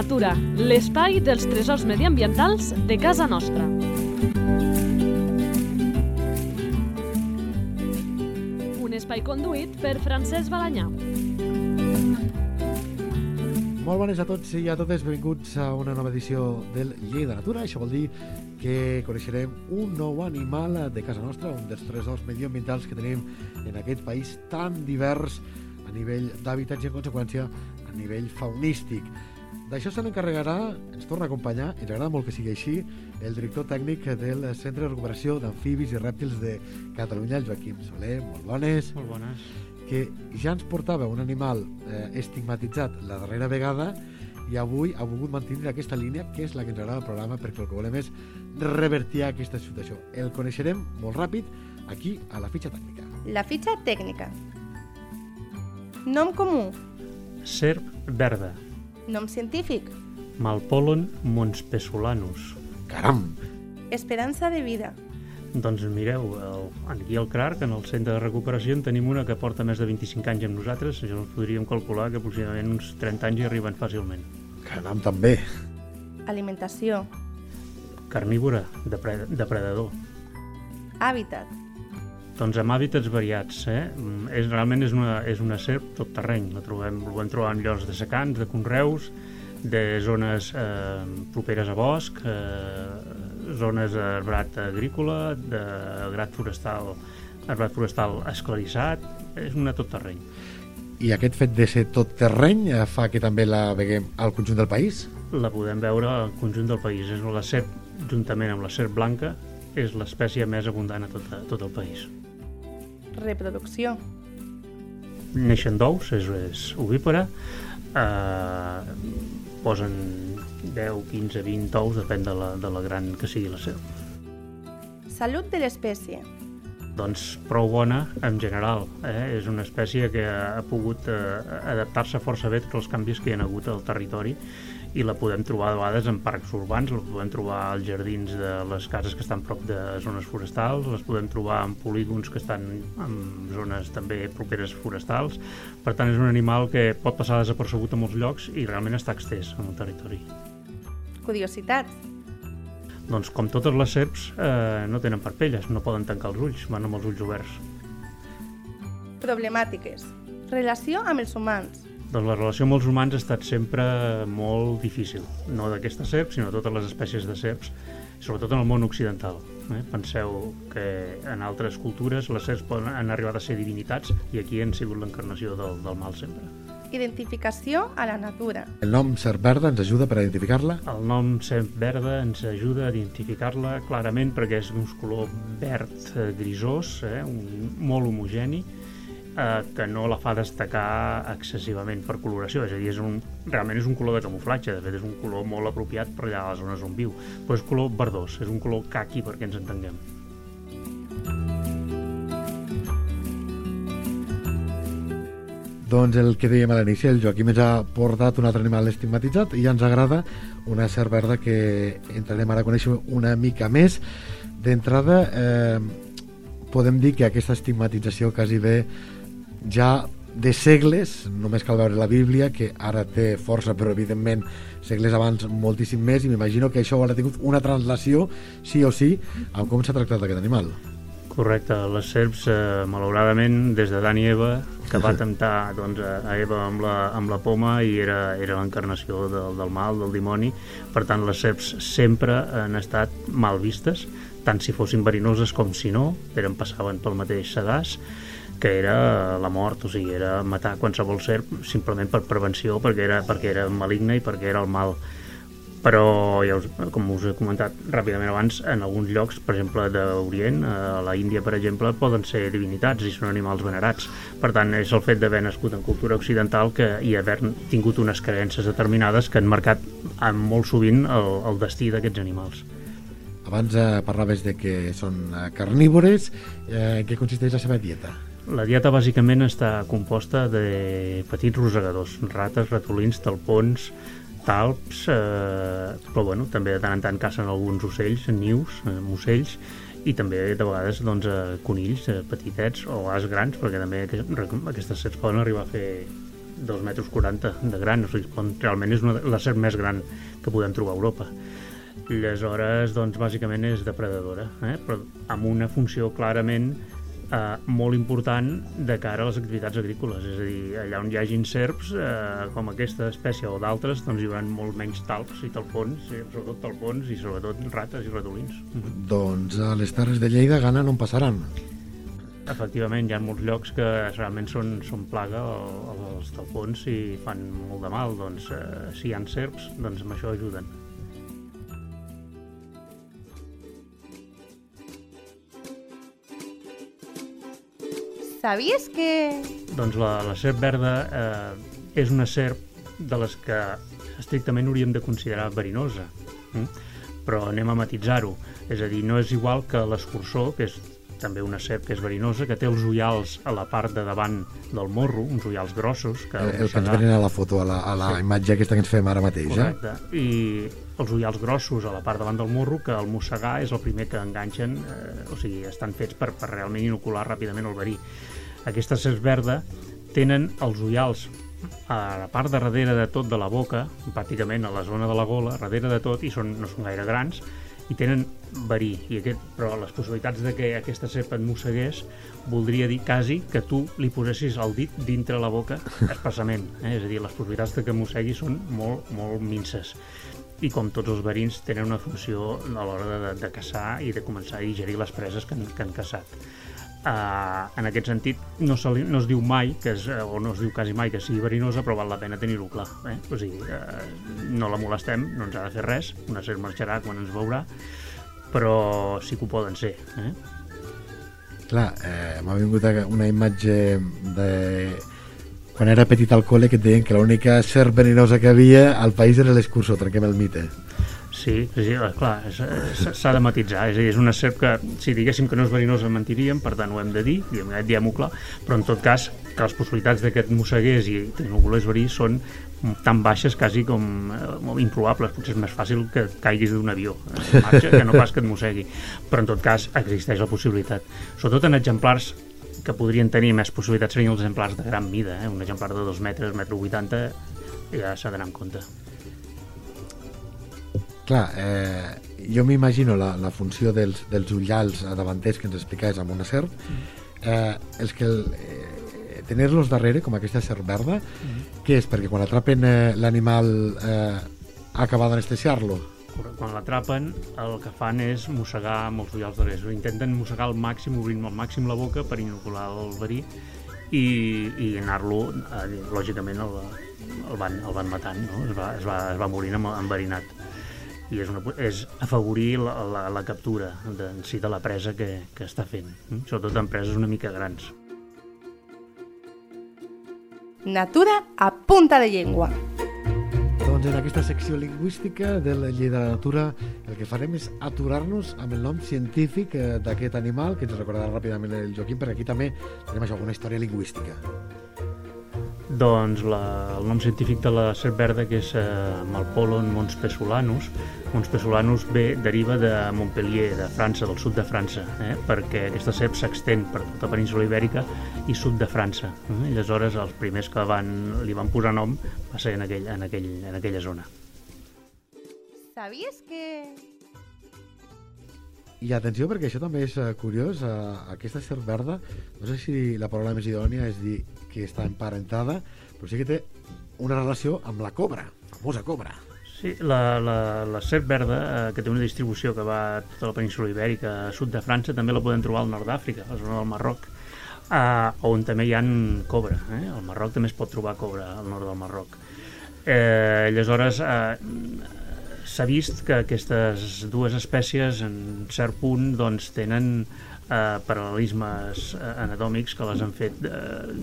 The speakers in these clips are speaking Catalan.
Natura, l'espai dels tresors mediambientals de casa nostra. Un espai conduït per Francesc Balanyà. Molt bones a tots i a totes, benvinguts a una nova edició del Llei de Natura. Això vol dir que coneixerem un nou animal de casa nostra, un dels tresors mediambientals que tenim en aquest país tan divers a nivell d'hàbitats i, en conseqüència, a nivell faunístic. D'això se n'encarregarà, ens torna a acompanyar, ens agrada molt que sigui així, el director tècnic del Centre de Recuperació d'Amfibis i Rèptils de Catalunya, el Joaquim Soler. Molt bones. Molt bones. Que ja ens portava un animal eh, estigmatitzat la darrera vegada i avui ha volgut mantenir aquesta línia, que és la que ens agrada al programa, perquè el que volem és revertir aquesta situació. El coneixerem molt ràpid aquí, a la fitxa tècnica. La fitxa tècnica. Nom comú. Serp verda. Nom científic. Malpolon monspesolanus. Caram! Esperança de vida. Doncs mireu, el, aquí al CRARC, en el centre de recuperació, en tenim una que porta més de 25 anys amb nosaltres. Ja ens podríem calcular que aproximadament uns 30 anys hi arriben fàcilment. Caram, també. Alimentació. Carnívora, depre depredador. Hàbitat. Doncs amb hàbitats variats. Eh? Mm, És, realment és una, és una serp tot terreny. La trobem, la podem trobar en llocs de secans, de conreus, de zones eh, properes a bosc, eh, zones d'arbrat agrícola, de grat forestal, arbrat forestal esclarissat, és una tot terreny. I aquest fet de ser tot terreny eh, fa que també la veguem al conjunt del país? La podem veure al conjunt del país. És la serp, juntament amb la serp blanca, és l'espècie més abundant a tot, a tot el país. Reproducció. Neixen d'ous, és, és ovípara, eh, posen 10, 15, 20 ous, depèn de la, de la gran que sigui la serp. Salut de l'espècie. Doncs prou bona en general. Eh? És una espècie que ha pogut eh, adaptar-se força bé a tots els canvis que hi ha hagut al territori i la podem trobar a vegades en parcs urbans, la podem trobar als jardins de les cases que estan prop de zones forestals, les podem trobar en polígons que estan en zones també properes forestals. Per tant, és un animal que pot passar desapercebut a molts llocs i realment està extès en el territori. Curiositat. Doncs com totes les serps, eh, no tenen parpelles, no poden tancar els ulls, van amb els ulls oberts. Problemàtiques. Relació amb els humans. Doncs la relació amb els humans ha estat sempre molt difícil, no d'aquesta serp, sinó de totes les espècies de serps, sobretot en el món occidental. Eh? Penseu que en altres cultures les serps poden, han arribat a ser divinitats i aquí han sigut l'encarnació del, del mal sempre. Identificació a la natura. El nom serp verda ens ajuda per a identificar-la? El nom serp verda ens ajuda a identificar-la clarament perquè és d'un color verd eh, grisós, eh? un, molt homogeni, eh, que no la fa destacar excessivament per coloració, és a dir, és un, realment és un color de camuflatge, de fet és un color molt apropiat per allà a les zones on viu, però és color verdós, és un color caqui perquè ens entenguem. Doncs el que dèiem a l'inici, el Joaquim ens ha portat un altre animal estigmatitzat i ja ens agrada una serp verda que entrarem ara a conèixer una mica més. D'entrada, eh, podem dir que aquesta estigmatització quasi bé ja de segles, només cal veure la Bíblia, que ara té força, però evidentment segles abans moltíssim més, i m'imagino que això haurà tingut una translació, sí o sí, amb com s'ha tractat aquest animal. Correcte, les serps, eh, malauradament, des de Dan i Eva, que va temptar doncs, a Eva amb la, amb la poma i era, era l'encarnació del, del mal, del dimoni. Per tant, les serps sempre han estat mal vistes, tant si fossin verinoses com si no, eren passaven pel mateix sedàs, que era la mort, o sigui, era matar qualsevol serp simplement per prevenció, perquè era, perquè era maligna i perquè era el mal però ja us, com us he comentat ràpidament abans, en alguns llocs, per exemple d'Orient, a la Índia per exemple, poden ser divinitats i són animals venerats. Per tant, és el fet d'haver nascut en cultura occidental que, i haver tingut unes creences determinades que han marcat molt sovint el, el destí d'aquests animals. Abans eh, parlaves de que són eh, carnívores, eh, què consisteix la seva dieta? La dieta bàsicament està composta de petits rosegadors, rates, ratolins, talpons, talps, eh, però bueno, també de tant en tant cacen alguns ocells, nius, eh, ocells, i també de vegades doncs, eh, conills eh, petitets o as grans, perquè també aquestes serps poden arribar a fer 2 metres 40 de gran, o sigui, realment és una, la serp més gran que podem trobar a Europa. Aleshores, doncs, bàsicament és depredadora, eh? però amb una funció clarament eh, molt important de cara a les activitats agrícoles, és a dir, allà on hi hagin serps, eh, com aquesta espècie o d'altres, doncs hi haurà molt menys talps i talpons, i sobretot talpons i sobretot rates i ratolins. Mm -hmm. Doncs a les Terres de Lleida gana no en passaran. Efectivament, hi ha molts llocs que realment són, són plaga els talpons i fan molt de mal, doncs eh, si hi ha serps, doncs amb això ajuden. Sabies que... Doncs la, la serp verda eh, és una serp de les que estrictament hauríem de considerar verinosa. Mm? Però anem a matitzar-ho. És a dir, no és igual que l'escurçó, que és també una serp que és verinosa, que té els ullals a la part de davant del morro, uns ullals grossos. Que el, el que ens venen a la foto, a la, a la sí. imatge aquesta que ens fem ara mateix. Correcte. Eh? I els ullals grossos a la part davant del morro, que el mossegar és el primer que enganxen, eh, o sigui, estan fets per, per realment inocular ràpidament el verí. Aquesta serp verda tenen els ullals a la part de darrere de tot de la boca, pràcticament a la zona de la gola, darrere de tot, i són, no són gaire grans, i tenen verí, i aquest, però les possibilitats de que aquesta serp et mossegués voldria dir quasi que tu li posessis el dit dintre la boca expressament, eh? és a dir, les possibilitats de que mossegui són molt, molt minces i com tots els verins tenen una funció a l'hora de, de caçar i de començar a digerir les preses que han, que han caçat. Uh, en aquest sentit no, se li, no es diu mai que és, o no es diu quasi mai que sigui verinosa però val la pena tenir-ho clar eh? o sigui, uh, no la molestem no ens ha de fer res, una ser marxarà quan ens veurà però sí que ho poden ser eh? clar, eh, m'ha vingut una imatge de quan era petit al col·le que et deien que l'única serp verinosa que havia al país era l'escurçó, trenquem el mite Sí, sí, clar, s'ha de matitzar, és a dir, és una serp que si diguéssim que no és verinosa mentiríem, per tant ho hem de dir, diem-ho clar, però en tot cas que les possibilitats de que et mossegués i volés verí són tan baixes quasi com eh, molt improbables, potser és més fàcil que caiguis d'un avió marxa que no pas que et mossegui, però en tot cas existeix la possibilitat, sobretot en exemplars que podrien tenir més possibilitats serien els exemplars de gran mida, eh? un exemplar de 2 metres, metre 80 ja s'ha d'anar en compte clar, eh, jo m'imagino la, la funció dels, dels ullals davanters que ens explicaves amb una serp, eh, els que el, eh, tenir-los darrere, com aquesta serp verda, mm. què és? Perquè quan atrapen eh, l'animal eh, acaba d'anestesiar-lo? Quan l'atrapen, el que fan és mossegar amb els ullals darrere. Intenten mossegar al màxim, obrint al màxim la boca per inocular el verí i, i anar-lo, eh, lògicament, el, el, van, el van matant, no? es, va, es, va, es va morint enverinat i és, una, és afavorir la, la, la captura de, en si de la presa que, que està fent, eh? sobretot en preses una mica grans. Natura a punta de llengua. Doncs en aquesta secció lingüística de la llei de la natura el que farem és aturar-nos amb el nom científic eh, d'aquest animal, que ens recordarà ràpidament el Joaquim, perquè aquí també tenim això, alguna història lingüística. Doncs la, el nom científic de la serp verda, que és eh, Malpolon monspesulanus, monspesulanus ve, deriva de Montpellier, de França, del sud de França, eh? perquè aquesta serp s'extén per tota la península ibèrica i sud de França. Eh? I aleshores els primers que van, li van posar nom va ser en, aquell, en, aquell, en aquella zona. Sabies que i atenció, perquè això també és uh, curiós, uh, aquesta serp verda, no sé si la paraula més idònia és dir que està emparentada, però sí que té una relació amb la cobra, la famosa cobra. Sí, la, la, la serp verda, eh, que té una distribució que va a tota la península ibèrica, a sud de França, també la podem trobar al nord d'Àfrica, a la zona del Marroc, eh, on també hi ha cobra. Eh? Al Marroc també es pot trobar cobra al nord del Marroc. Eh, aleshores, eh, s'ha vist que aquestes dues espècies en cert punt doncs, tenen eh, paral·lelismes eh, anatòmics que les han fet eh,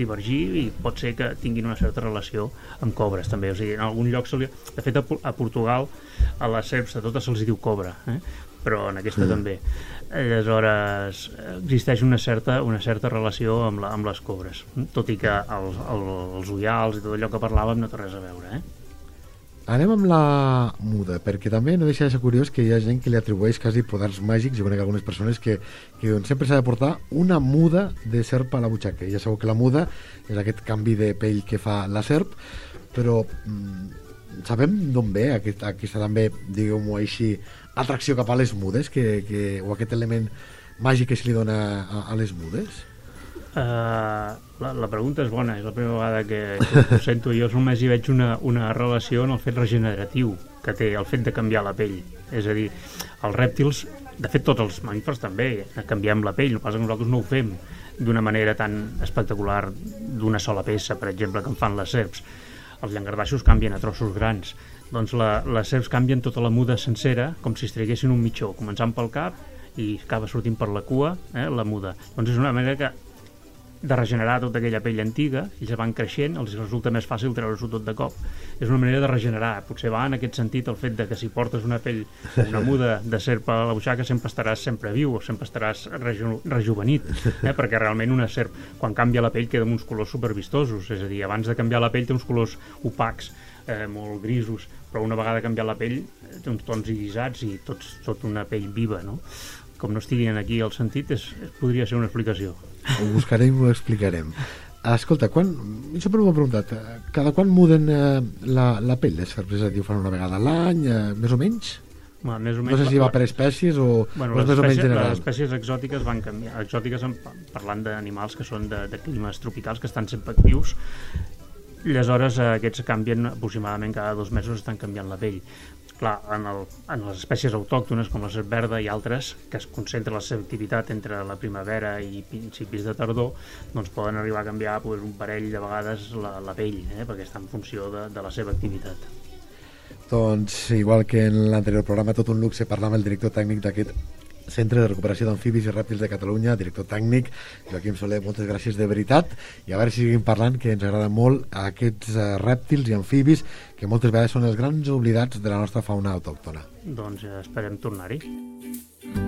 divergir i pot ser que tinguin una certa relació amb cobres també, o sigui, en algun lloc li... de fet a, a Portugal a les serps a totes se'ls diu cobra eh? però en aquesta mm. també aleshores existeix una certa, una certa relació amb, la, amb les cobres tot i que els, els, els ullals i tot allò que parlàvem no té res a veure eh? Anem amb la muda, perquè també no deixa de ser curiós que hi ha gent que li atribueix quasi poders màgics. Jo conec algunes persones que, que doncs, sempre s'ha de portar una muda de serp a la butxaca. Ja sabeu que la muda és aquest canvi de pell que fa la serp, però mm, sabem d'on ve aquest, aquesta també, diguem-ho així, atracció cap a les mudes, que, que, o aquest element màgic que se li dona a, a les mudes? Uh, la, la pregunta és bona, és la primera vegada que, que ho sento. Jo només hi veig una, una relació en el fet regeneratiu que té el fet de canviar la pell. És a dir, els rèptils, de fet tots els mamífers també, canviem la pell, no passa que nosaltres no ho fem d'una manera tan espectacular d'una sola peça, per exemple, que en fan les serps. Els llangardaixos canvien a trossos grans. Doncs la, les serps canvien tota la muda sencera, com si es traguessin un mitjó, començant pel cap i acaba sortint per la cua, eh, la muda. Doncs és una manera que de regenerar tota aquella pell antiga, ells van creixent, els resulta més fàcil treure-s'ho tot de cop. És una manera de regenerar, potser va en aquest sentit el fet de que si portes una pell, una muda de serp a la buixaca sempre estaràs sempre viu o sempre estaràs reju rejuvenit, eh? perquè realment una serp quan canvia la pell queda amb uns colors supervistosos, és a dir, abans de canviar la pell té uns colors opacs, eh, molt grisos, però una vegada canviat la pell eh, té uns tons irisats i tots, tot una pell viva, no? Com no estiguin aquí el sentit, és, podria ser una explicació. Ho buscarem i ho explicarem. Escolta, quan, sempre m'ho he preguntat, eh, cada quan muden eh, la, la pell les serps? És a dir, ho fan una vegada a l'any, eh, més o menys? Bueno, més o menys no sé si va per espècies o, bueno, o és més o menys general. Les espècies exòtiques van canviar. Exòtiques parlant d'animals que són de, de climes tropicals que estan sempre actius. Aleshores, eh, aquests canvien aproximadament cada dos mesos estan canviant la pell clar, en, el, en les espècies autòctones com la serp verda i altres que es concentra la seva activitat entre la primavera i principis de tardor doncs poden arribar a canviar pues, un parell de vegades la, la pell eh, perquè està en funció de, de la seva activitat. Doncs igual que en l'anterior programa tot un luxe parlar amb el director tècnic d'aquest Centre de Recuperació d'Amfibis i Rèptils de Catalunya, director tècnic, Joaquim Soler, moltes gràcies de veritat, i a veure si seguim parlant, que ens agrada molt aquests uh, rèptils i amfibis que moltes vegades són els grans oblidats de la nostra fauna autòctona. Doncs esperem tornar-hi.